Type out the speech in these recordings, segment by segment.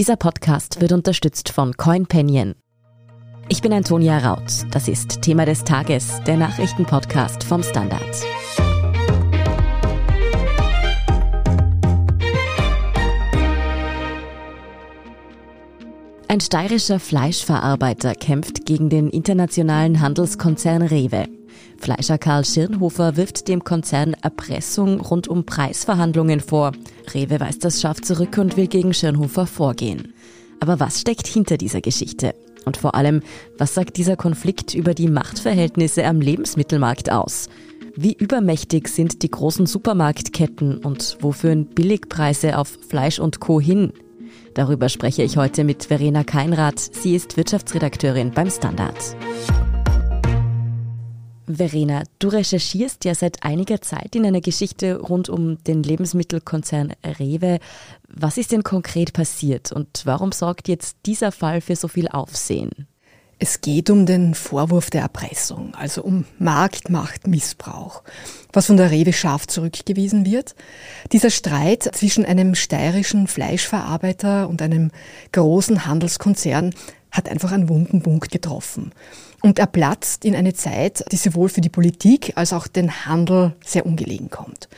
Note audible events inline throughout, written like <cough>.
Dieser Podcast wird unterstützt von CoinPenion. Ich bin Antonia Raut. Das ist Thema des Tages, der Nachrichtenpodcast vom Standard. Ein steirischer Fleischverarbeiter kämpft gegen den internationalen Handelskonzern Rewe. Fleischer Karl Schirnhofer wirft dem Konzern Erpressung rund um Preisverhandlungen vor. Rewe weist das scharf zurück und will gegen Schirnhofer vorgehen. Aber was steckt hinter dieser Geschichte? Und vor allem, was sagt dieser Konflikt über die Machtverhältnisse am Lebensmittelmarkt aus? Wie übermächtig sind die großen Supermarktketten und wo führen Billigpreise auf Fleisch und Co. hin? Darüber spreche ich heute mit Verena Keinrath. Sie ist Wirtschaftsredakteurin beim Standard. Verena, du recherchierst ja seit einiger Zeit in einer Geschichte rund um den Lebensmittelkonzern Rewe. Was ist denn konkret passiert und warum sorgt jetzt dieser Fall für so viel Aufsehen? Es geht um den Vorwurf der Erpressung, also um Marktmachtmissbrauch, was von der Rewe scharf zurückgewiesen wird. Dieser Streit zwischen einem steirischen Fleischverarbeiter und einem großen Handelskonzern hat einfach einen wunden Punkt getroffen. Und er platzt in eine Zeit, die sowohl für die Politik als auch den Handel sehr ungelegen kommt.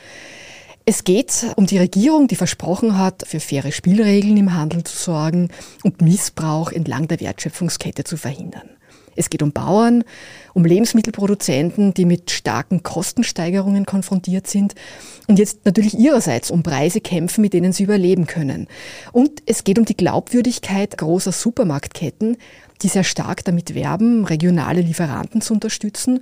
Es geht um die Regierung, die versprochen hat, für faire Spielregeln im Handel zu sorgen und Missbrauch entlang der Wertschöpfungskette zu verhindern. Es geht um Bauern, um Lebensmittelproduzenten, die mit starken Kostensteigerungen konfrontiert sind und jetzt natürlich ihrerseits um Preise kämpfen, mit denen sie überleben können. Und es geht um die Glaubwürdigkeit großer Supermarktketten, die sehr stark damit werben, regionale Lieferanten zu unterstützen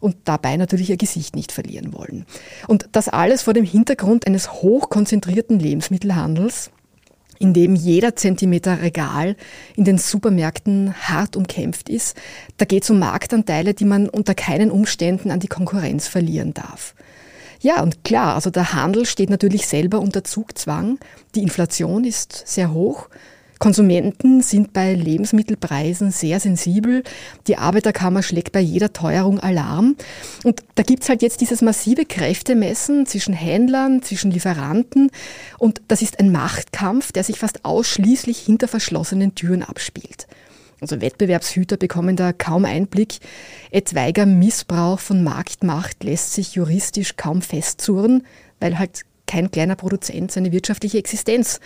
und dabei natürlich ihr Gesicht nicht verlieren wollen. Und das alles vor dem Hintergrund eines hochkonzentrierten Lebensmittelhandels, in dem jeder Zentimeter Regal in den Supermärkten hart umkämpft ist. Da geht es um Marktanteile, die man unter keinen Umständen an die Konkurrenz verlieren darf. Ja, und klar, also der Handel steht natürlich selber unter Zugzwang. Die Inflation ist sehr hoch Konsumenten sind bei Lebensmittelpreisen sehr sensibel. Die Arbeiterkammer schlägt bei jeder Teuerung Alarm. Und da gibt's halt jetzt dieses massive Kräftemessen zwischen Händlern, zwischen Lieferanten. Und das ist ein Machtkampf, der sich fast ausschließlich hinter verschlossenen Türen abspielt. Also Wettbewerbshüter bekommen da kaum Einblick. Etwaiger Missbrauch von Marktmacht lässt sich juristisch kaum festzurren, weil halt kein kleiner Produzent seine wirtschaftliche Existenz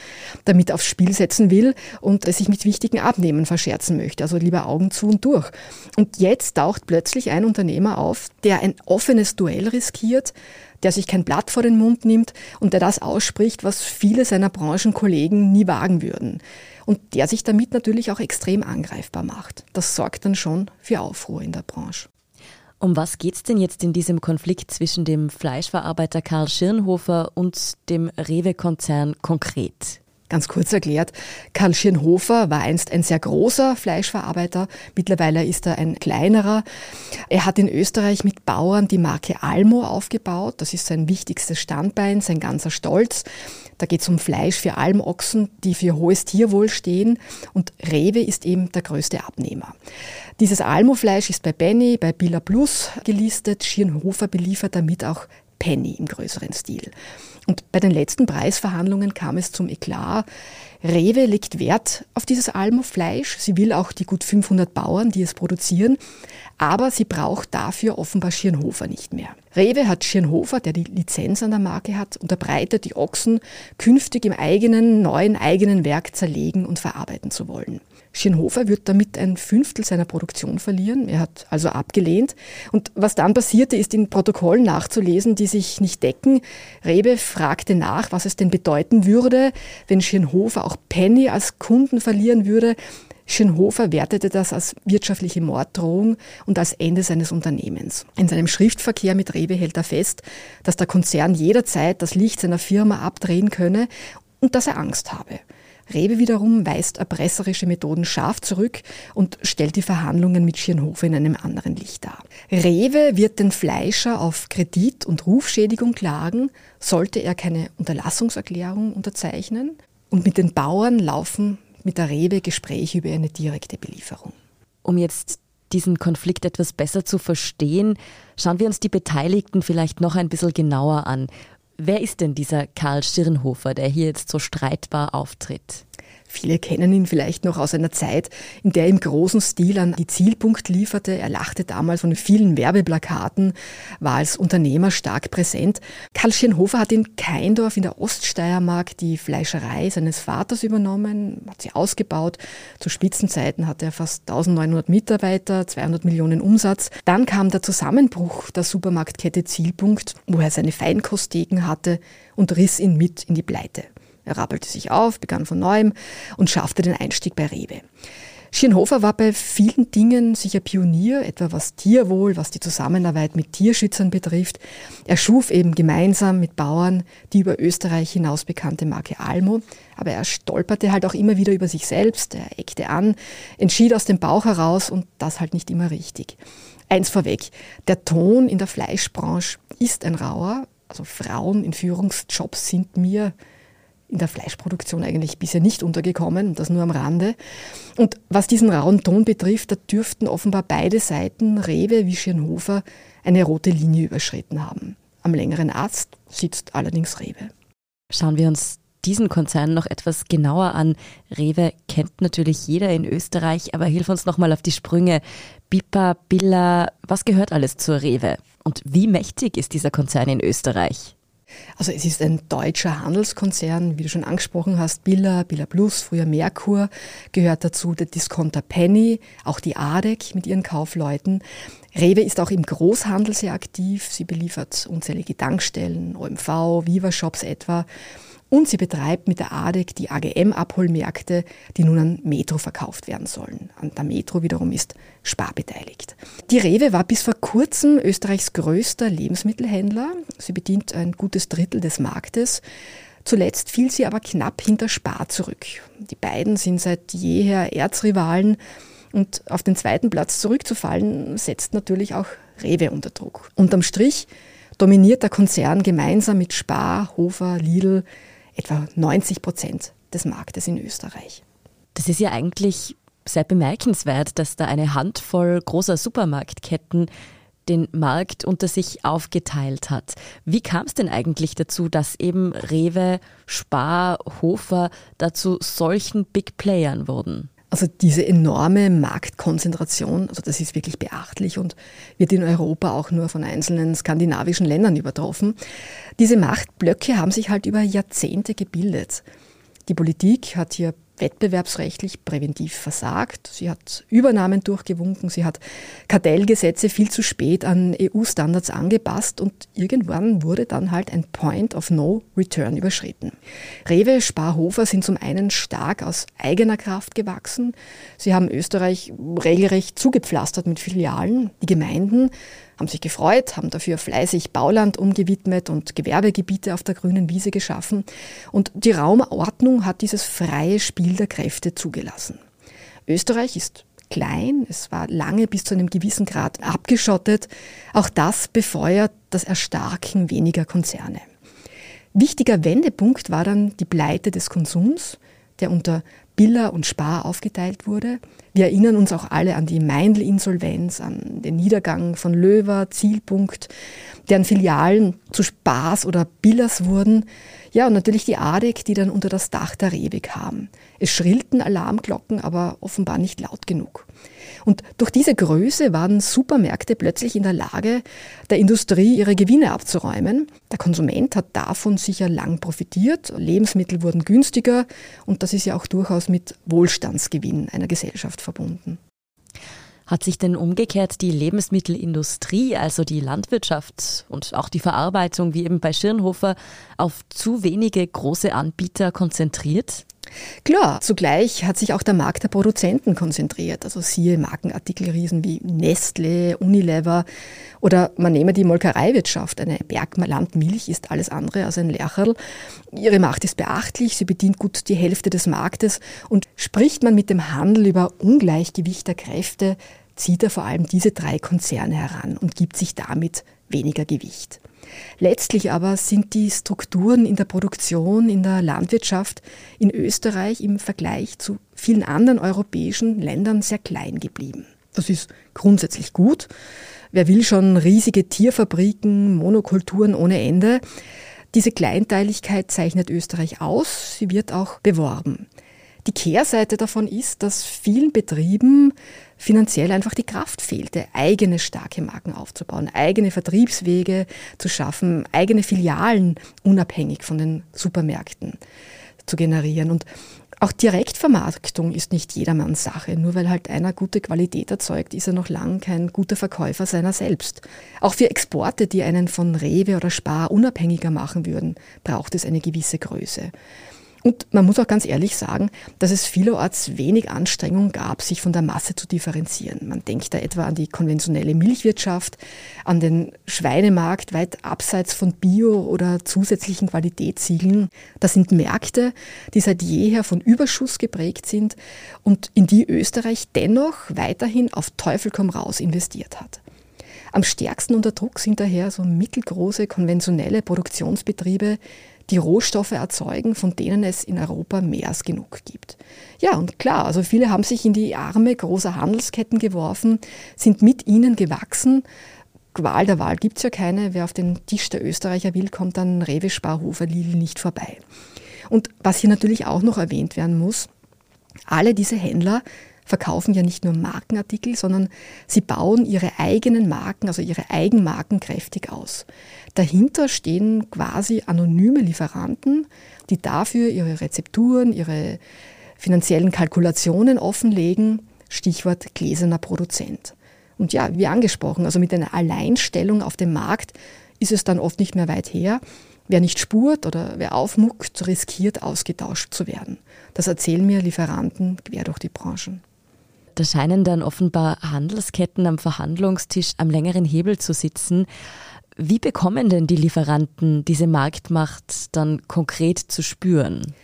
damit aufs Spiel setzen will und sich mit wichtigen Abnehmen verscherzen möchte. Also lieber Augen zu und durch. Und jetzt taucht plötzlich ein Unternehmer auf, der ein offenes Duell riskiert, der sich kein Blatt vor den Mund nimmt und der das ausspricht, was viele seiner Branchenkollegen nie wagen würden. Und der sich damit natürlich auch extrem angreifbar macht. Das sorgt dann schon für Aufruhr in der Branche. Um was geht es denn jetzt in diesem Konflikt zwischen dem Fleischverarbeiter Karl Schirnhofer und dem Rewe-Konzern konkret? Ganz kurz erklärt, Karl Schirnhofer war einst ein sehr großer Fleischverarbeiter, mittlerweile ist er ein kleinerer. Er hat in Österreich mit Bauern die Marke Almo aufgebaut, das ist sein wichtigstes Standbein, sein ganzer Stolz. Da geht es um Fleisch für Almochsen, die für hohes Tierwohl stehen und Rewe ist eben der größte Abnehmer. Dieses Almofleisch ist bei Benny, bei Billa Plus gelistet. Schirnhofer beliefert damit auch Penny im größeren Stil. Und bei den letzten Preisverhandlungen kam es zum Eklat. Rewe legt Wert auf dieses Almofleisch. Sie will auch die gut 500 Bauern, die es produzieren. Aber sie braucht dafür offenbar Schirnhofer nicht mehr. Rewe hat Schirnhofer, der die Lizenz an der Marke hat, unterbreitet, die Ochsen künftig im eigenen, neuen eigenen Werk zerlegen und verarbeiten zu wollen. Schirnhofer wird damit ein Fünftel seiner Produktion verlieren. Er hat also abgelehnt. Und was dann passierte, ist in Protokollen nachzulesen, die sich nicht decken. Rebe fragte nach, was es denn bedeuten würde, wenn Schirnhofer auch Penny als Kunden verlieren würde. Schirnhofer wertete das als wirtschaftliche Morddrohung und als Ende seines Unternehmens. In seinem Schriftverkehr mit Rewe hält er fest, dass der Konzern jederzeit das Licht seiner Firma abdrehen könne und dass er Angst habe. Rewe wiederum weist erpresserische Methoden scharf zurück und stellt die Verhandlungen mit Schirnhofer in einem anderen Licht dar. Rewe wird den Fleischer auf Kredit- und Rufschädigung klagen, sollte er keine Unterlassungserklärung unterzeichnen. Und mit den Bauern laufen mit der Rewe Gespräche über eine direkte Belieferung. Um jetzt diesen Konflikt etwas besser zu verstehen, schauen wir uns die Beteiligten vielleicht noch ein bisschen genauer an. Wer ist denn dieser Karl Schirnhofer, der hier jetzt so streitbar auftritt? Viele kennen ihn vielleicht noch aus einer Zeit, in der er im großen Stil an die Zielpunkt lieferte. Er lachte damals von vielen Werbeplakaten, war als Unternehmer stark präsent. Karl Schirnhofer hat in Keindorf in der Oststeiermark die Fleischerei seines Vaters übernommen, hat sie ausgebaut. Zu Spitzenzeiten hatte er fast 1900 Mitarbeiter, 200 Millionen Umsatz. Dann kam der Zusammenbruch der Supermarktkette Zielpunkt, wo er seine Feinkosttheken hatte und riss ihn mit in die Pleite. Er rappelte sich auf, begann von neuem und schaffte den Einstieg bei Rewe. Schirnhofer war bei vielen Dingen sicher Pionier, etwa was Tierwohl, was die Zusammenarbeit mit Tierschützern betrifft. Er schuf eben gemeinsam mit Bauern die über Österreich hinaus bekannte Marke Almo, aber er stolperte halt auch immer wieder über sich selbst, er eckte an, entschied aus dem Bauch heraus und das halt nicht immer richtig. Eins vorweg, der Ton in der Fleischbranche ist ein rauer, also Frauen in Führungsjobs sind mir in der Fleischproduktion eigentlich bisher nicht untergekommen, das nur am Rande. Und was diesen rauen Ton betrifft, da dürften offenbar beide Seiten, Rewe wie Schirnhofer, eine rote Linie überschritten haben. Am längeren Ast sitzt allerdings Rewe. Schauen wir uns diesen Konzern noch etwas genauer an. Rewe kennt natürlich jeder in Österreich, aber hilf uns nochmal auf die Sprünge. Bipa, Billa, was gehört alles zur Rewe? Und wie mächtig ist dieser Konzern in Österreich? Also es ist ein deutscher Handelskonzern, wie du schon angesprochen hast, Billa, Billa Plus, früher Merkur, gehört dazu der Discounter Penny, auch die ADEC mit ihren Kaufleuten. Rewe ist auch im Großhandel sehr aktiv. Sie beliefert unzählige Tankstellen, OMV, Viva Shops etwa. Und sie betreibt mit der ADEC die AGM-Abholmärkte, die nun an Metro verkauft werden sollen. An der Metro wiederum ist Spar beteiligt. Die Rewe war bis vor kurzem Österreichs größter Lebensmittelhändler. Sie bedient ein gutes Drittel des Marktes. Zuletzt fiel sie aber knapp hinter Spar zurück. Die beiden sind seit jeher Erzrivalen und auf den zweiten Platz zurückzufallen, setzt natürlich auch Rewe unter Druck. Unterm Strich dominiert der Konzern gemeinsam mit Spar, Hofer, Lidl etwa 90 Prozent des Marktes in Österreich. Das ist ja eigentlich sehr bemerkenswert, dass da eine Handvoll großer Supermarktketten den Markt unter sich aufgeteilt hat. Wie kam es denn eigentlich dazu, dass eben Rewe, Spar, Hofer dazu solchen Big Playern wurden? Also diese enorme Marktkonzentration, also das ist wirklich beachtlich und wird in Europa auch nur von einzelnen skandinavischen Ländern übertroffen. Diese Machtblöcke haben sich halt über Jahrzehnte gebildet. Die Politik hat hier wettbewerbsrechtlich präventiv versagt. Sie hat Übernahmen durchgewunken, sie hat Kartellgesetze viel zu spät an EU-Standards angepasst und irgendwann wurde dann halt ein Point of No Return überschritten. Rewe, Sparhofer sind zum einen stark aus eigener Kraft gewachsen. Sie haben Österreich regelrecht zugepflastert mit Filialen. Die Gemeinden haben sich gefreut, haben dafür fleißig Bauland umgewidmet und Gewerbegebiete auf der grünen Wiese geschaffen. Und die Raumordnung hat dieses freie Spiel der Kräfte zugelassen. Österreich ist klein, es war lange bis zu einem gewissen Grad abgeschottet. Auch das befeuert das Erstarken weniger Konzerne. Wichtiger Wendepunkt war dann die Pleite des Konsums, der unter Biller und Spar aufgeteilt wurde. Wir erinnern uns auch alle an die Meindl-Insolvenz, an den Niedergang von Löwer, Zielpunkt, deren Filialen zu Spars oder Billers wurden. Ja, und natürlich die ADEC, die dann unter das Dach der Rewe kam. Es schrillten Alarmglocken, aber offenbar nicht laut genug. Und durch diese Größe waren Supermärkte plötzlich in der Lage, der Industrie ihre Gewinne abzuräumen. Der Konsument hat davon sicher lang profitiert. Lebensmittel wurden günstiger und das ist ja auch durchaus mit Wohlstandsgewinn einer Gesellschaft verbunden. Hat sich denn umgekehrt die Lebensmittelindustrie, also die Landwirtschaft und auch die Verarbeitung, wie eben bei Schirnhofer, auf zu wenige große Anbieter konzentriert? Klar, zugleich hat sich auch der Markt der Produzenten konzentriert. Also siehe Markenartikelriesen wie Nestle, Unilever oder man nehme die Molkereiwirtschaft. Eine Berglandmilch ist alles andere als ein Lercherl. Ihre Macht ist beachtlich, sie bedient gut die Hälfte des Marktes und spricht man mit dem Handel über Ungleichgewicht der Kräfte, zieht er vor allem diese drei Konzerne heran und gibt sich damit weniger Gewicht. Letztlich aber sind die Strukturen in der Produktion, in der Landwirtschaft in Österreich im Vergleich zu vielen anderen europäischen Ländern sehr klein geblieben. Das ist grundsätzlich gut. Wer will schon riesige Tierfabriken, Monokulturen ohne Ende? Diese Kleinteiligkeit zeichnet Österreich aus, sie wird auch beworben. Die Kehrseite davon ist, dass vielen Betrieben finanziell einfach die Kraft fehlte, eigene starke Marken aufzubauen, eigene Vertriebswege zu schaffen, eigene Filialen unabhängig von den Supermärkten zu generieren. Und auch Direktvermarktung ist nicht jedermanns Sache. Nur weil halt einer gute Qualität erzeugt, ist er noch lang kein guter Verkäufer seiner selbst. Auch für Exporte, die einen von Rewe oder Spar unabhängiger machen würden, braucht es eine gewisse Größe. Und man muss auch ganz ehrlich sagen, dass es vielerorts wenig Anstrengung gab, sich von der Masse zu differenzieren. Man denkt da etwa an die konventionelle Milchwirtschaft, an den Schweinemarkt weit abseits von Bio- oder zusätzlichen Qualitätssiegeln. Das sind Märkte, die seit jeher von Überschuss geprägt sind und in die Österreich dennoch weiterhin auf Teufel komm raus investiert hat. Am stärksten unter Druck sind daher so mittelgroße konventionelle Produktionsbetriebe, die Rohstoffe erzeugen, von denen es in Europa mehr als genug gibt. Ja, und klar, also viele haben sich in die Arme großer Handelsketten geworfen, sind mit ihnen gewachsen. Qual der Wahl gibt's ja keine. Wer auf den Tisch der Österreicher will, kommt an Rewe, Sparhofer, Lidl nicht vorbei. Und was hier natürlich auch noch erwähnt werden muss, alle diese Händler verkaufen ja nicht nur Markenartikel, sondern sie bauen ihre eigenen Marken, also ihre Eigenmarken kräftig aus. Dahinter stehen quasi anonyme Lieferanten, die dafür ihre Rezepturen, ihre finanziellen Kalkulationen offenlegen. Stichwort gläserner Produzent. Und ja, wie angesprochen, also mit einer Alleinstellung auf dem Markt ist es dann oft nicht mehr weit her. Wer nicht spurt oder wer aufmuckt, riskiert ausgetauscht zu werden. Das erzählen mir Lieferanten quer durch die Branchen. Da scheinen dann offenbar Handelsketten am Verhandlungstisch am längeren Hebel zu sitzen. Wie bekommen denn die Lieferanten diese Marktmacht dann konkret zu spüren?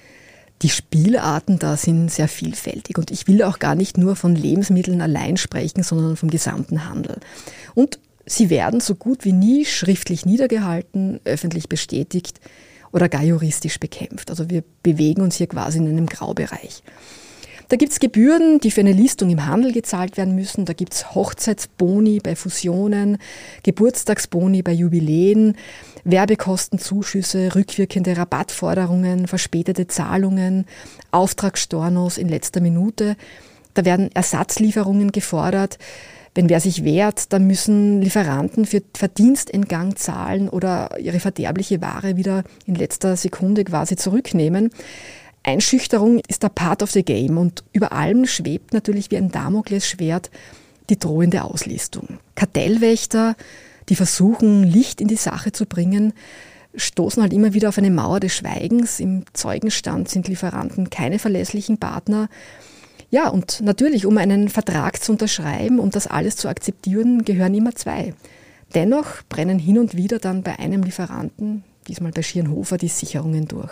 Die Spielarten da sind sehr vielfältig und ich will auch gar nicht nur von Lebensmitteln allein sprechen, sondern vom gesamten Handel. Und sie werden so gut wie nie schriftlich niedergehalten, öffentlich bestätigt oder gar juristisch bekämpft. Also wir bewegen uns hier quasi in einem Graubereich. Da gibt's Gebühren, die für eine Listung im Handel gezahlt werden müssen. Da gibt's Hochzeitsboni bei Fusionen, Geburtstagsboni bei Jubiläen, Werbekostenzuschüsse, rückwirkende Rabattforderungen, verspätete Zahlungen, Auftragsstornos in letzter Minute. Da werden Ersatzlieferungen gefordert. Wenn wer sich wehrt, dann müssen Lieferanten für Verdienstentgang zahlen oder ihre verderbliche Ware wieder in letzter Sekunde quasi zurücknehmen. Einschüchterung ist der Part of the Game und über allem schwebt natürlich wie ein Damoklesschwert die drohende Auslistung. Kartellwächter, die versuchen, Licht in die Sache zu bringen, stoßen halt immer wieder auf eine Mauer des Schweigens. Im Zeugenstand sind Lieferanten keine verlässlichen Partner. Ja, und natürlich, um einen Vertrag zu unterschreiben, um das alles zu akzeptieren, gehören immer zwei. Dennoch brennen hin und wieder dann bei einem Lieferanten diesmal bei Schirnhofer, die Sicherungen durch.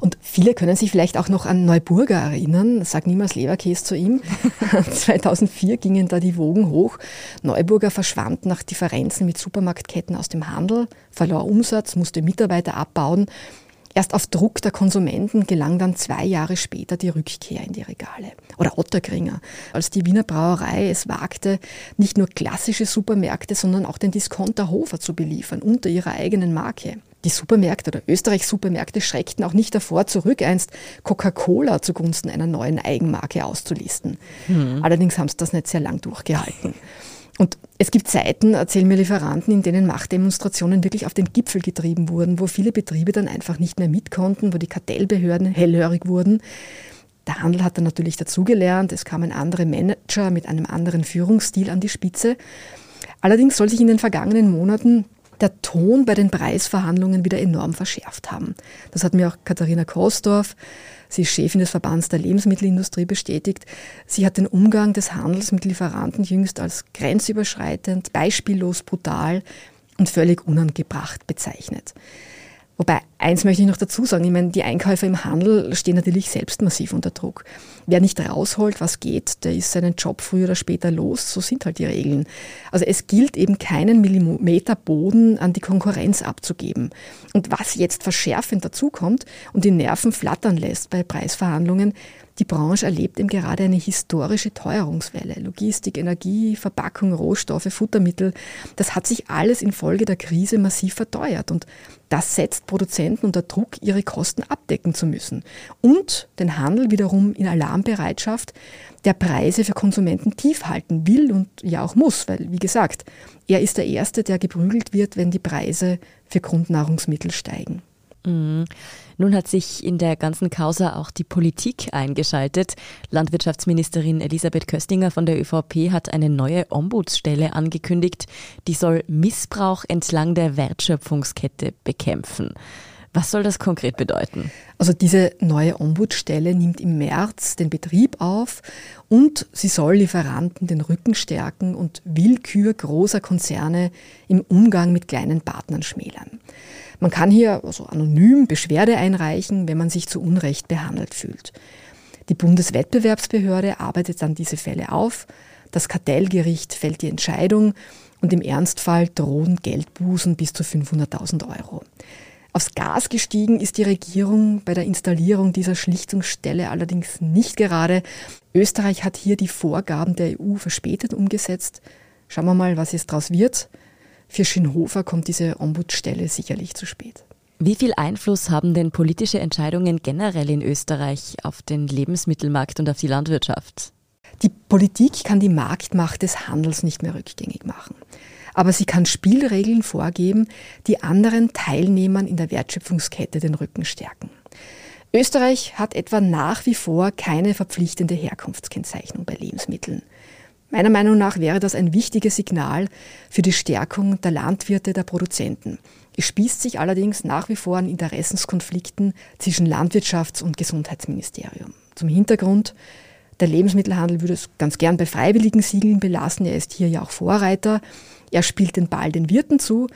Und viele können sich vielleicht auch noch an Neuburger erinnern. Sag niemals Leberkäse zu ihm. <laughs> 2004 gingen da die Wogen hoch. Neuburger verschwand nach Differenzen mit Supermarktketten aus dem Handel, verlor Umsatz, musste Mitarbeiter abbauen. Erst auf Druck der Konsumenten gelang dann zwei Jahre später die Rückkehr in die Regale. Oder Ottergringer, als die Wiener Brauerei es wagte, nicht nur klassische Supermärkte, sondern auch den Discounter Hofer zu beliefern unter ihrer eigenen Marke die Supermärkte oder Österreichs Supermärkte schreckten auch nicht davor zurück, einst Coca-Cola zugunsten einer neuen Eigenmarke auszulisten. Mhm. Allerdings haben sie das nicht sehr lang durchgehalten. Und es gibt Zeiten, erzählen mir Lieferanten, in denen Machtdemonstrationen wirklich auf den Gipfel getrieben wurden, wo viele Betriebe dann einfach nicht mehr mitkonnten, wo die Kartellbehörden hellhörig wurden. Der Handel hat dann natürlich dazugelernt, es kamen andere Manager mit einem anderen Führungsstil an die Spitze. Allerdings soll sich in den vergangenen Monaten der Ton bei den Preisverhandlungen wieder enorm verschärft haben. Das hat mir auch Katharina Kosdorf, sie ist Chefin des Verbands der Lebensmittelindustrie, bestätigt. Sie hat den Umgang des Handels mit Lieferanten jüngst als grenzüberschreitend, beispiellos brutal und völlig unangebracht bezeichnet. Wobei, eins möchte ich noch dazu sagen, ich meine, die Einkäufer im Handel stehen natürlich selbst massiv unter Druck. Wer nicht rausholt, was geht, der ist seinen Job früher oder später los, so sind halt die Regeln. Also es gilt eben keinen Millimeter Boden an die Konkurrenz abzugeben. Und was jetzt verschärfend dazukommt und die Nerven flattern lässt bei Preisverhandlungen, die Branche erlebt eben gerade eine historische Teuerungswelle. Logistik, Energie, Verpackung, Rohstoffe, Futtermittel, das hat sich alles infolge der Krise massiv verteuert. Und das setzt Produzenten unter Druck, ihre Kosten abdecken zu müssen und den Handel wiederum in Alarmbereitschaft, der Preise für Konsumenten tief halten will und ja auch muss, weil, wie gesagt, er ist der Erste, der geprügelt wird, wenn die Preise für Grundnahrungsmittel steigen. Mhm. Nun hat sich in der ganzen Causa auch die Politik eingeschaltet. Landwirtschaftsministerin Elisabeth Köstinger von der ÖVP hat eine neue Ombudsstelle angekündigt, die soll Missbrauch entlang der Wertschöpfungskette bekämpfen. Was soll das konkret bedeuten? Also diese neue Ombudsstelle nimmt im März den Betrieb auf und sie soll Lieferanten den Rücken stärken und Willkür großer Konzerne im Umgang mit kleinen Partnern schmälern. Man kann hier also anonym Beschwerde einreichen, wenn man sich zu Unrecht behandelt fühlt. Die Bundeswettbewerbsbehörde arbeitet dann diese Fälle auf, das Kartellgericht fällt die Entscheidung und im Ernstfall drohen Geldbußen bis zu 500.000 Euro. Aufs Gas gestiegen ist die Regierung bei der Installierung dieser Schlichtungsstelle allerdings nicht gerade. Österreich hat hier die Vorgaben der EU verspätet umgesetzt. Schauen wir mal, was jetzt daraus wird. Für Schönhofer kommt diese Ombudsstelle sicherlich zu spät. Wie viel Einfluss haben denn politische Entscheidungen generell in Österreich auf den Lebensmittelmarkt und auf die Landwirtschaft? Die Politik kann die Marktmacht des Handels nicht mehr rückgängig machen. Aber sie kann Spielregeln vorgeben, die anderen Teilnehmern in der Wertschöpfungskette den Rücken stärken. Österreich hat etwa nach wie vor keine verpflichtende Herkunftskennzeichnung bei Lebensmitteln. Meiner Meinung nach wäre das ein wichtiges Signal für die Stärkung der Landwirte, der Produzenten. Es spießt sich allerdings nach wie vor an Interessenskonflikten zwischen Landwirtschafts- und Gesundheitsministerium. Zum Hintergrund, der Lebensmittelhandel würde es ganz gern bei freiwilligen Siegeln belassen. Er ist hier ja auch Vorreiter. Er spielt den Ball den Wirten zu.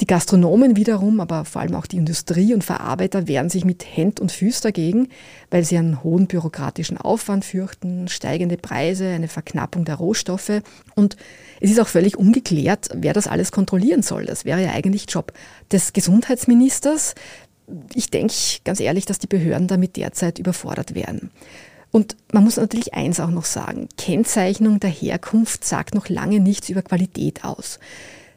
Die Gastronomen wiederum, aber vor allem auch die Industrie und Verarbeiter wehren sich mit Händ und Füß dagegen, weil sie einen hohen bürokratischen Aufwand fürchten, steigende Preise, eine Verknappung der Rohstoffe. Und es ist auch völlig ungeklärt, wer das alles kontrollieren soll. Das wäre ja eigentlich Job des Gesundheitsministers. Ich denke ganz ehrlich, dass die Behörden damit derzeit überfordert wären. Und man muss natürlich eins auch noch sagen, Kennzeichnung der Herkunft sagt noch lange nichts über Qualität aus.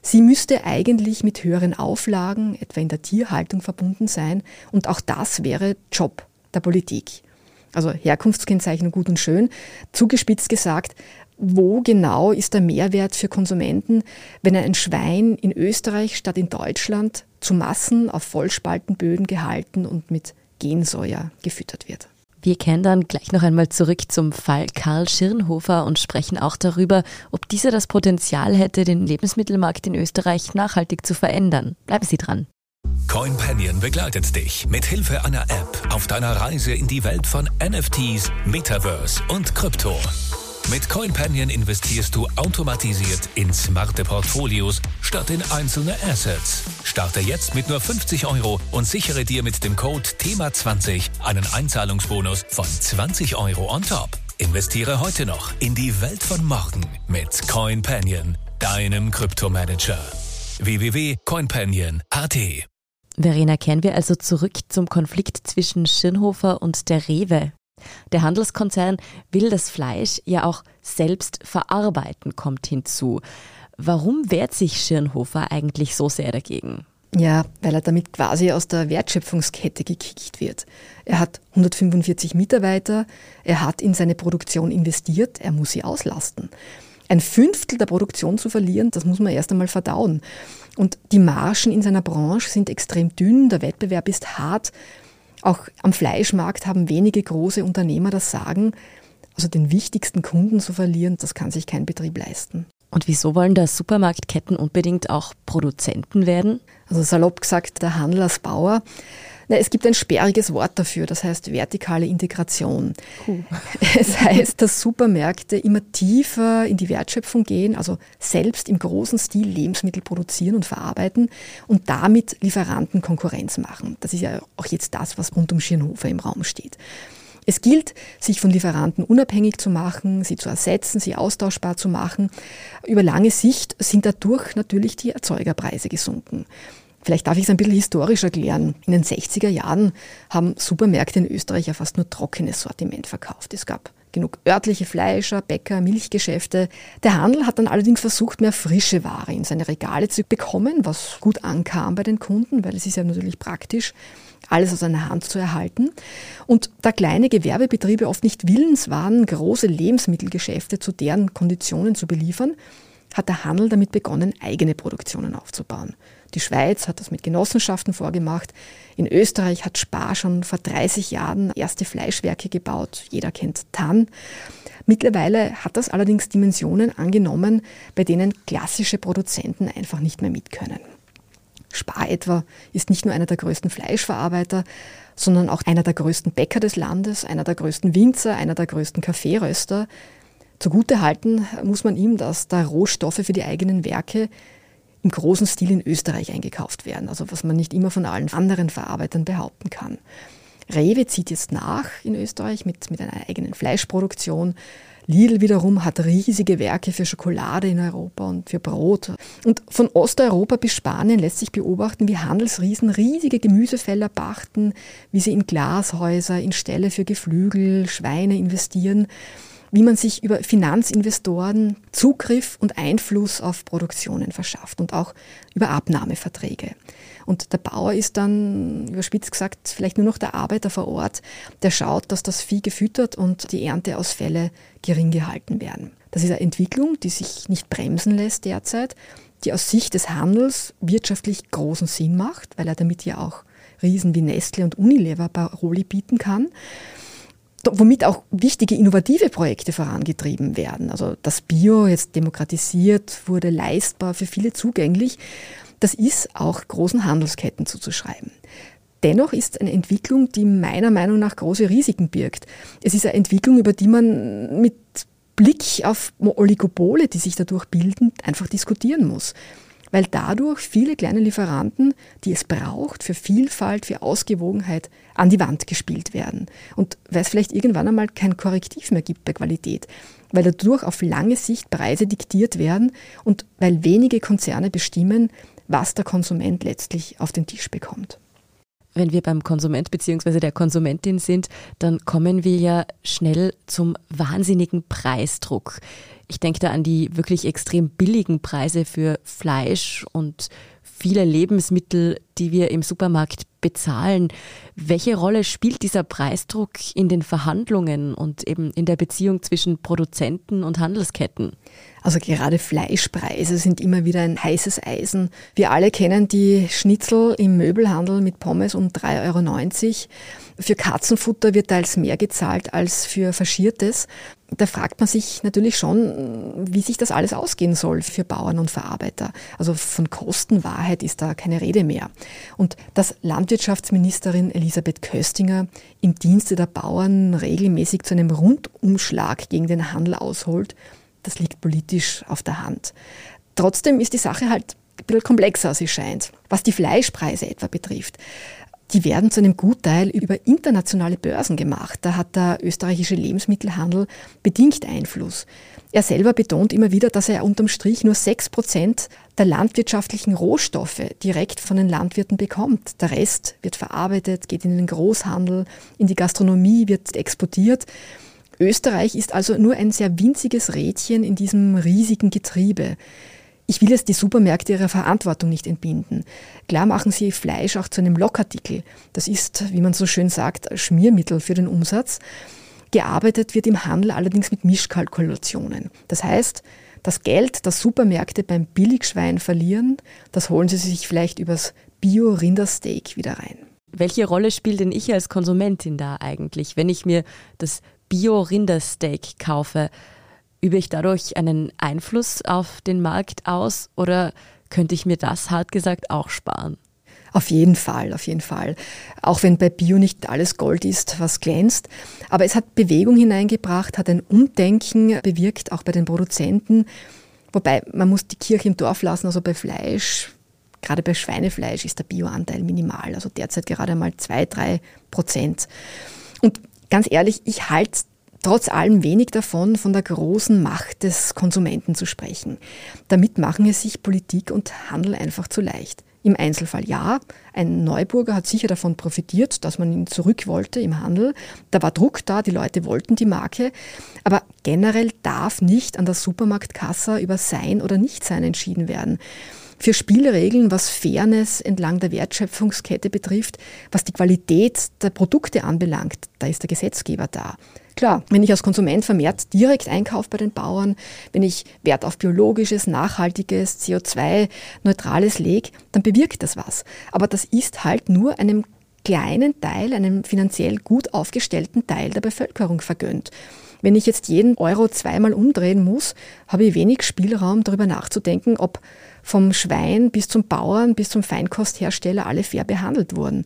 Sie müsste eigentlich mit höheren Auflagen, etwa in der Tierhaltung, verbunden sein. Und auch das wäre Job der Politik. Also Herkunftskennzeichnung gut und schön. Zugespitzt gesagt, wo genau ist der Mehrwert für Konsumenten, wenn ein Schwein in Österreich statt in Deutschland zu Massen auf Vollspaltenböden gehalten und mit Gensäuer gefüttert wird? Wir kehren dann gleich noch einmal zurück zum Fall Karl Schirnhofer und sprechen auch darüber, ob dieser das Potenzial hätte, den Lebensmittelmarkt in Österreich nachhaltig zu verändern. Bleiben Sie dran. CoinPanion begleitet dich mit Hilfe einer App auf deiner Reise in die Welt von NFTs, Metaverse und Krypto. Mit CoinPanion investierst du automatisiert in smarte Portfolios statt in einzelne Assets. Starte jetzt mit nur 50 Euro und sichere dir mit dem Code THEMA20 einen Einzahlungsbonus von 20 Euro on top. Investiere heute noch in die Welt von morgen mit CoinPanion, deinem Kryptomanager. www.coinpanion.at Verena, kehren wir also zurück zum Konflikt zwischen Schirnhofer und der Rewe. Der Handelskonzern will das Fleisch ja auch selbst verarbeiten, kommt hinzu. Warum wehrt sich Schirnhofer eigentlich so sehr dagegen? Ja, weil er damit quasi aus der Wertschöpfungskette gekickt wird. Er hat 145 Mitarbeiter, er hat in seine Produktion investiert, er muss sie auslasten. Ein Fünftel der Produktion zu verlieren, das muss man erst einmal verdauen. Und die Margen in seiner Branche sind extrem dünn, der Wettbewerb ist hart auch am Fleischmarkt haben wenige große Unternehmer das Sagen. Also den wichtigsten Kunden zu verlieren, das kann sich kein Betrieb leisten. Und wieso wollen da Supermarktketten unbedingt auch Produzenten werden? Also salopp gesagt, der Handel als Bauer. Na, es gibt ein sperriges Wort dafür, das heißt vertikale Integration. Cool. <laughs> Es heißt, dass Supermärkte immer tiefer in die Wertschöpfung gehen, also selbst im großen Stil Lebensmittel produzieren und verarbeiten und damit Lieferanten Konkurrenz machen. Das ist ja auch jetzt das, was rund um Schirnhofer im Raum steht. Es gilt, sich von Lieferanten unabhängig zu machen, sie zu ersetzen, sie austauschbar zu machen. Über lange Sicht sind dadurch natürlich die Erzeugerpreise gesunken. Vielleicht darf ich es ein bisschen historisch erklären. In den 60er Jahren haben Supermärkte in Österreich ja fast nur trockenes Sortiment verkauft. Es gab genug örtliche Fleischer, Bäcker, Milchgeschäfte. Der Handel hat dann allerdings versucht, mehr frische Ware in seine Regale zu bekommen, was gut ankam bei den Kunden, weil es ist ja natürlich praktisch, alles aus einer Hand zu erhalten. Und da kleine Gewerbebetriebe oft nicht willens waren, große Lebensmittelgeschäfte zu deren Konditionen zu beliefern, hat der Handel damit begonnen, eigene Produktionen aufzubauen. Die Schweiz hat das mit Genossenschaften vorgemacht. In Österreich hat Spar schon vor 30 Jahren erste Fleischwerke gebaut. Jeder kennt Tann. Mittlerweile hat das allerdings Dimensionen angenommen, bei denen klassische Produzenten einfach nicht mehr mitkönnen. Spar etwa ist nicht nur einer der größten Fleischverarbeiter, sondern auch einer der größten Bäcker des Landes, einer der größten Winzer, einer der größten Kaffeeröster. Zugute halten muss man ihm, dass da Rohstoffe für die eigenen Werke im großen Stil in Österreich eingekauft werden, also was man nicht immer von allen anderen Verarbeitern behaupten kann. Rewe zieht jetzt nach in Österreich mit, mit einer eigenen Fleischproduktion. Lidl wiederum hat riesige Werke für Schokolade in Europa und für Brot. Und von Osteuropa bis Spanien lässt sich beobachten, wie Handelsriesen riesige Gemüsefelder pachten, wie sie in Glashäuser, in Ställe für Geflügel, Schweine investieren wie man sich über Finanzinvestoren Zugriff und Einfluss auf Produktionen verschafft und auch über Abnahmeverträge. Und der Bauer ist dann, überspitzt gesagt, vielleicht nur noch der Arbeiter vor Ort, der schaut, dass das Vieh gefüttert und die Ernteausfälle gering gehalten werden. Das ist eine Entwicklung, die sich nicht bremsen lässt derzeit, die aus Sicht des Handels wirtschaftlich großen Sinn macht, weil er damit ja auch Riesen wie Nestle und Unilever Paroli bieten kann womit auch wichtige innovative Projekte vorangetrieben werden. Also das Bio jetzt demokratisiert wurde, leistbar, für viele zugänglich. Das ist auch großen Handelsketten zuzuschreiben. Dennoch ist eine Entwicklung, die meiner Meinung nach große Risiken birgt. Es ist eine Entwicklung, über die man mit Blick auf Oligopole, die sich dadurch bilden, einfach diskutieren muss weil dadurch viele kleine Lieferanten, die es braucht für Vielfalt, für Ausgewogenheit, an die Wand gespielt werden. Und weil es vielleicht irgendwann einmal kein Korrektiv mehr gibt bei Qualität, weil dadurch auf lange Sicht Preise diktiert werden und weil wenige Konzerne bestimmen, was der Konsument letztlich auf den Tisch bekommt. Wenn wir beim Konsument bzw. der Konsumentin sind, dann kommen wir ja schnell zum wahnsinnigen Preisdruck. Ich denke da an die wirklich extrem billigen Preise für Fleisch und viele Lebensmittel, die wir im Supermarkt bezahlen. Welche Rolle spielt dieser Preisdruck in den Verhandlungen und eben in der Beziehung zwischen Produzenten und Handelsketten? Also gerade Fleischpreise sind immer wieder ein heißes Eisen. Wir alle kennen die Schnitzel im Möbelhandel mit Pommes um 3,90 Euro. Für Katzenfutter wird teils mehr gezahlt als für Faschiertes da fragt man sich natürlich schon, wie sich das alles ausgehen soll für Bauern und Verarbeiter. Also von Kostenwahrheit ist da keine Rede mehr. Und dass Landwirtschaftsministerin Elisabeth Köstinger im Dienste der Bauern regelmäßig zu einem Rundumschlag gegen den Handel ausholt, das liegt politisch auf der Hand. Trotzdem ist die Sache halt ein bisschen komplexer, als sie scheint. Was die Fleischpreise etwa betrifft die werden zu einem Gutteil über internationale Börsen gemacht. Da hat der österreichische Lebensmittelhandel bedingt Einfluss. Er selber betont immer wieder, dass er unterm Strich nur sechs Prozent der landwirtschaftlichen Rohstoffe direkt von den Landwirten bekommt. Der Rest wird verarbeitet, geht in den Großhandel, in die Gastronomie, wird exportiert. Österreich ist also nur ein sehr winziges Rädchen in diesem riesigen Getriebe. Ich will jetzt die Supermärkte ihrer Verantwortung nicht entbinden. Klar machen sie Fleisch auch zu einem Lockartikel. Das ist, wie man so schön sagt, Schmiermittel für den Umsatz. Gearbeitet wird im Handel allerdings mit Mischkalkulationen. Das heißt, das Geld, das Supermärkte beim Billigschwein verlieren, das holen sie sich vielleicht übers Bio-Rindersteak wieder rein. Welche Rolle spielt denn ich als Konsumentin da eigentlich, wenn ich mir das Bio-Rindersteak kaufe? Übe ich dadurch einen Einfluss auf den Markt aus oder könnte ich mir das hart gesagt auch sparen? Auf jeden Fall, auf jeden Fall. Auch wenn bei Bio nicht alles Gold ist, was glänzt. Aber es hat Bewegung hineingebracht, hat ein Umdenken bewirkt, auch bei den Produzenten. Wobei man muss die Kirche im Dorf lassen, also bei Fleisch, gerade bei Schweinefleisch ist der Bioanteil minimal, also derzeit gerade mal zwei, drei Prozent. Und ganz ehrlich, ich halte trotz allem wenig davon, von der großen Macht des Konsumenten zu sprechen. Damit machen es sich Politik und Handel einfach zu leicht. Im Einzelfall ja. Ein Neuburger hat sicher davon profitiert, dass man ihn zurück wollte im Handel. Da war Druck da, die Leute wollten die Marke. Aber generell darf nicht an der Supermarktkasse über sein oder nicht sein entschieden werden für Spielregeln, was Fairness entlang der Wertschöpfungskette betrifft, was die Qualität der Produkte anbelangt, da ist der Gesetzgeber da. Klar, wenn ich als Konsument vermehrt direkt einkaufe bei den Bauern, wenn ich Wert auf biologisches, nachhaltiges, CO2-neutrales lege, dann bewirkt das was. Aber das ist halt nur einem kleinen Teil, einem finanziell gut aufgestellten Teil der Bevölkerung vergönnt. Wenn ich jetzt jeden Euro zweimal umdrehen muss, habe ich wenig Spielraum darüber nachzudenken, ob vom Schwein bis zum Bauern bis zum Feinkosthersteller alle fair behandelt wurden.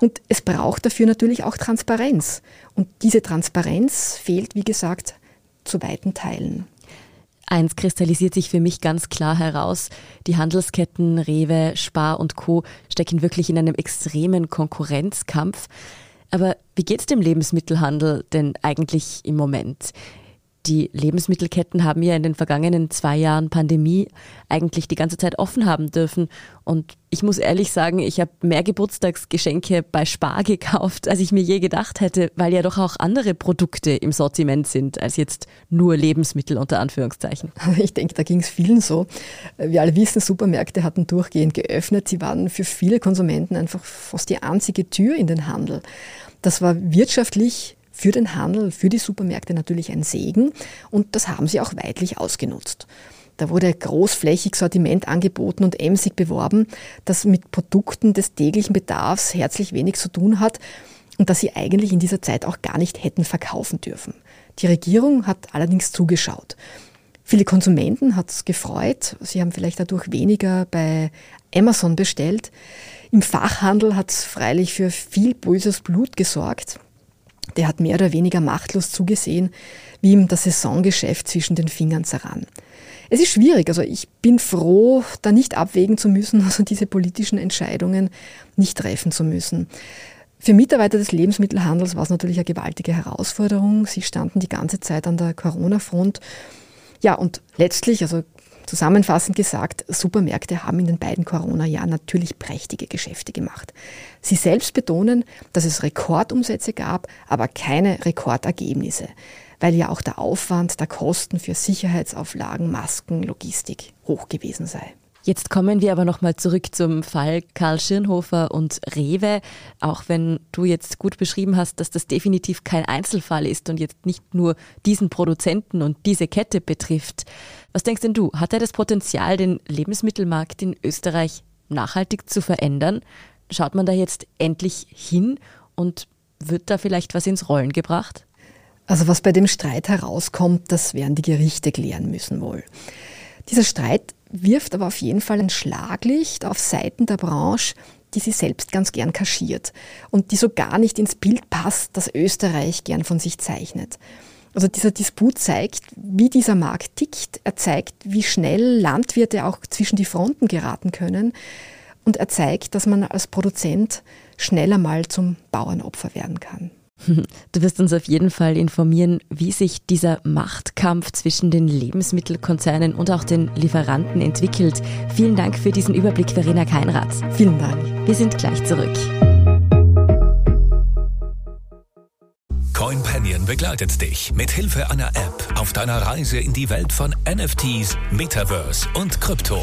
Und es braucht dafür natürlich auch Transparenz. Und diese Transparenz fehlt, wie gesagt, zu weiten Teilen. Eins kristallisiert sich für mich ganz klar heraus. Die Handelsketten Rewe, Spar und Co. stecken wirklich in einem extremen Konkurrenzkampf. Aber wie geht's dem Lebensmittelhandel denn eigentlich im Moment? Die Lebensmittelketten haben ja in den vergangenen zwei Jahren Pandemie eigentlich die ganze Zeit offen haben dürfen. Und ich muss ehrlich sagen, ich habe mehr Geburtstagsgeschenke bei Spar gekauft, als ich mir je gedacht hätte, weil ja doch auch andere Produkte im Sortiment sind, als jetzt nur Lebensmittel unter Anführungszeichen. <laughs> Ich denke, da ging es vielen so. Wir alle wissen, Supermärkte hatten durchgehend geöffnet. Sie waren für viele Konsumenten einfach fast die einzige Tür in den Handel. Das war wirtschaftlich für den Handel, für die Supermärkte natürlich ein Segen und das haben sie auch weitlich ausgenutzt. Da wurde großflächig Sortiment angeboten und emsig beworben, das mit Produkten des täglichen Bedarfs herzlich wenig zu tun hat und das sie eigentlich in dieser Zeit auch gar nicht hätten verkaufen dürfen. Die Regierung hat allerdings zugeschaut. Viele Konsumenten hat es gefreut. Sie haben vielleicht dadurch weniger bei Amazon bestellt. Im Fachhandel hat es freilich für viel böses Blut gesorgt der hat mehr oder weniger machtlos zugesehen, wie ihm das Saisongeschäft zwischen den Fingern zerrann. Es ist schwierig, also ich bin froh, da nicht abwägen zu müssen, <laughs> also diese politischen Entscheidungen nicht treffen zu müssen. Für Mitarbeiter des Lebensmittelhandels war es natürlich eine gewaltige Herausforderung. Sie standen die ganze Zeit an der Corona-Front. Ja, und letztlich, also Zusammenfassend gesagt, Supermärkte haben in den beiden Corona-Jahren natürlich prächtige Geschäfte gemacht. Sie selbst betonen, dass es Rekordumsätze gab, aber keine Rekordergebnisse, weil ja auch der Aufwand der Kosten für Sicherheitsauflagen, Masken, Logistik hoch gewesen sei. Jetzt kommen wir aber nochmal zurück zum Fall Karl Schirnhofer und Rewe. Auch wenn du jetzt gut beschrieben hast, dass das definitiv kein Einzelfall ist und jetzt nicht nur diesen Produzenten und diese Kette betrifft. Was denkst denn du? Hat er das Potenzial, den Lebensmittelmarkt in Österreich nachhaltig zu verändern? Schaut man da jetzt endlich hin und wird da vielleicht was ins Rollen gebracht? Also was bei dem Streit herauskommt, das werden die Gerichte klären müssen wohl. Dieser Streit wirft aber auf jeden Fall ein Schlaglicht auf Seiten der Branche, die sie selbst ganz gern kaschiert und die so gar nicht ins Bild passt, das Österreich gern von sich zeichnet. Also dieser Disput zeigt, wie dieser Markt tickt. Er zeigt, wie schnell Landwirte auch zwischen die Fronten geraten können. Und er zeigt, dass man als Produzent schneller mal zum Bauernopfer werden kann. <laughs> Du wirst uns auf jeden Fall informieren, wie sich dieser Machtkampf zwischen den Lebensmittelkonzernen und auch den Lieferanten entwickelt. Vielen Dank für diesen Überblick, Verena Keinrath. Vielen Dank. Wir sind gleich zurück. CoinPanion begleitet dich mit Hilfe einer App auf deiner Reise in die Welt von NFTs, Metaverse und Krypto.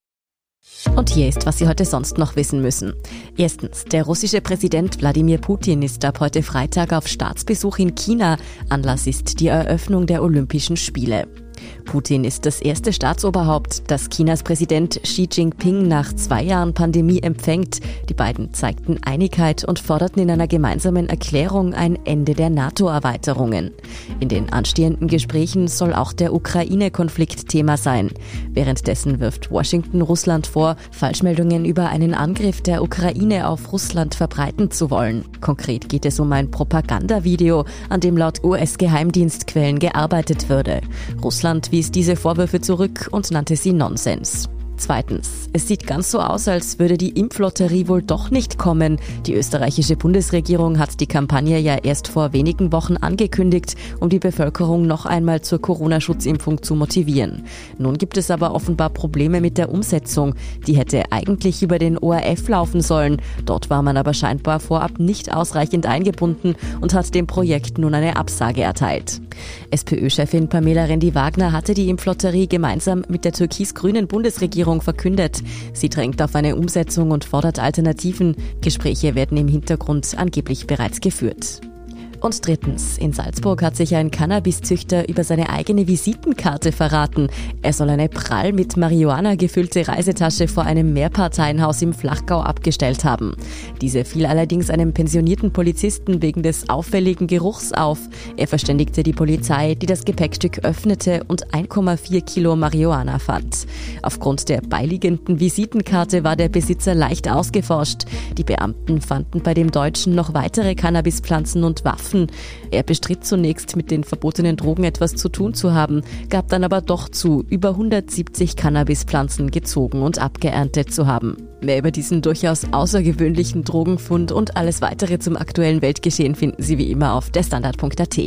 und hier ist, was Sie heute sonst noch wissen müssen. Erstens, der russische Präsident Wladimir Putin ist ab heute Freitag auf Staatsbesuch in China. Anlass ist die Eröffnung der Olympischen Spiele. Putin ist das erste Staatsoberhaupt, das Chinas Präsident Xi Jinping nach zwei Jahren Pandemie empfängt. Die beiden zeigten Einigkeit und forderten in einer gemeinsamen Erklärung ein Ende der NATO-Erweiterungen. In den anstehenden Gesprächen soll auch der Ukraine-Konflikt Thema sein. Währenddessen wirft Washington Russland vor, Falschmeldungen über einen Angriff der Ukraine auf Russland verbreiten zu wollen. Konkret geht es um ein Propagandavideo, an dem laut US-Geheimdienstquellen gearbeitet würde. Russland wies diese Vorwürfe zurück und nannte sie Nonsens. Zweitens, es sieht ganz so aus, als würde die Impflotterie wohl doch nicht kommen. Die österreichische Bundesregierung hat die Kampagne ja erst vor wenigen Wochen angekündigt, um die Bevölkerung noch einmal zur Corona-Schutzimpfung zu motivieren. Nun gibt es aber offenbar Probleme mit der Umsetzung. Die hätte eigentlich über den ORF laufen sollen. Dort war man aber scheinbar vorab nicht ausreichend eingebunden und hat dem Projekt nun eine Absage erteilt. SPÖ-Chefin Pamela Rendi-Wagner hatte die Impflotterie gemeinsam mit der türkis-grünen Bundesregierung Regierung verkündet. Sie drängt auf eine Umsetzung und fordert Alternativen. Gespräche werden im Hintergrund angeblich bereits geführt. Und drittens, in Salzburg hat sich ein Cannabiszüchter über seine eigene Visitenkarte verraten. Er soll eine prall mit Marihuana gefüllte Reisetasche vor einem Mehrparteienhaus im Flachgau abgestellt haben. Diese fiel allerdings einem pensionierten Polizisten wegen des auffälligen Geruchs auf. Er verständigte die Polizei, die das Gepäckstück öffnete und 1,4 Kilo Marihuana fand. Aufgrund der beiliegenden Visitenkarte war der Besitzer leicht ausgeforscht. Die Beamten fanden bei dem Deutschen noch weitere Cannabispflanzen und Waffen. Waffen. Er bestritt zunächst mit den verbotenen Drogen etwas zu tun zu haben, gab dann aber doch zu, über 170 Cannabispflanzen gezogen und abgeerntet zu haben. Mehr über diesen durchaus außergewöhnlichen Drogenfund und alles weitere zum aktuellen Weltgeschehen finden Sie wie immer auf derstandard.at.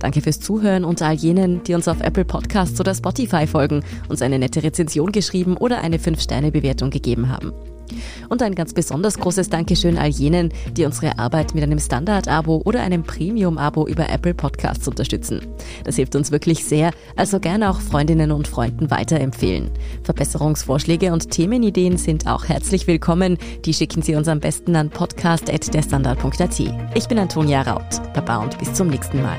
Danke fürs Zuhören und all jenen, die uns auf Apple Podcasts oder Spotify folgen, uns eine nette Rezension geschrieben oder eine 5-Sterne-Bewertung gegeben haben. Und ein ganz besonders großes Dankeschön all jenen, die unsere Arbeit mit einem Standard-Abo oder einem Premium-Abo über Apple Podcasts unterstützen. Das hilft uns wirklich sehr, also gerne auch Freundinnen und Freunden weiterempfehlen. Verbesserungsvorschläge und Themenideen sind auch herzlich willkommen. Die schicken Sie uns am besten an podcast.derstandard.at. Ich bin Antonia Raut. Baba und bis zum nächsten Mal.